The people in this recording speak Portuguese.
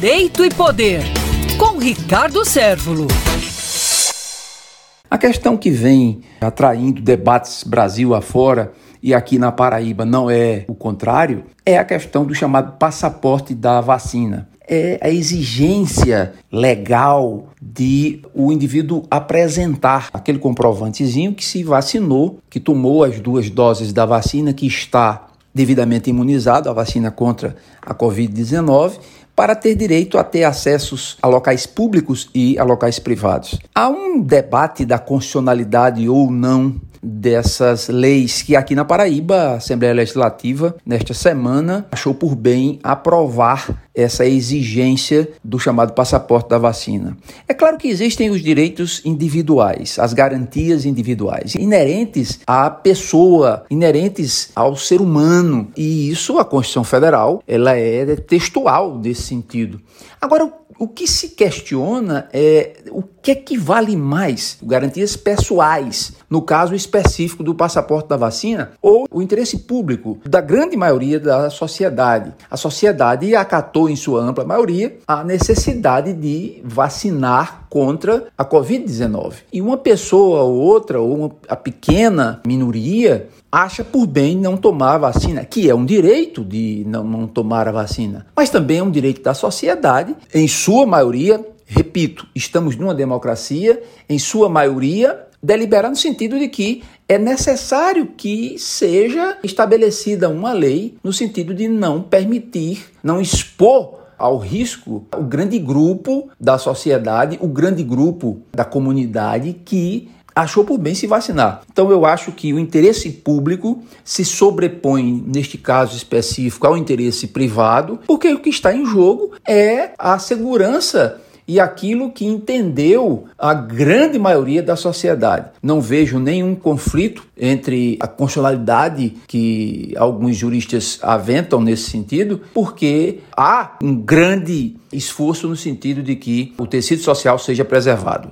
Direito e Poder, com Ricardo Sérvulo. A questão que vem atraindo debates Brasil afora e aqui na Paraíba não é o contrário, é a questão do chamado passaporte da vacina. É a exigência legal de o indivíduo apresentar aquele comprovantezinho que se vacinou, que tomou as duas doses da vacina, que está devidamente imunizado, a vacina contra a Covid-19, para ter direito a ter acessos a locais públicos e a locais privados. Há um debate da constitucionalidade ou não dessas leis que aqui na Paraíba a Assembleia Legislativa nesta semana achou por bem aprovar essa exigência do chamado passaporte da vacina. É claro que existem os direitos individuais, as garantias individuais, inerentes à pessoa, inerentes ao ser humano, e isso a Constituição Federal, ela é textual desse sentido. Agora, o que se questiona é o que é que vale mais? Garantias pessoais, no caso específico do passaporte da vacina, ou o interesse público da grande maioria da sociedade. A sociedade acatou, em sua ampla maioria, a necessidade de vacinar contra a Covid-19. E uma pessoa ou outra, ou uma, a pequena minoria, acha por bem não tomar a vacina, que é um direito de não, não tomar a vacina, mas também é um direito da sociedade, em sua maioria, repito, estamos numa democracia, em sua maioria, deliberar no sentido de que é necessário que seja estabelecida uma lei no sentido de não permitir, não expor ao risco o grande grupo da sociedade, o grande grupo da comunidade que achou por bem se vacinar. Então eu acho que o interesse público se sobrepõe, neste caso específico, ao interesse privado, porque o que está em jogo é a segurança e aquilo que entendeu a grande maioria da sociedade. Não vejo nenhum conflito entre a constitucionalidade que alguns juristas aventam nesse sentido, porque há um grande esforço no sentido de que o tecido social seja preservado.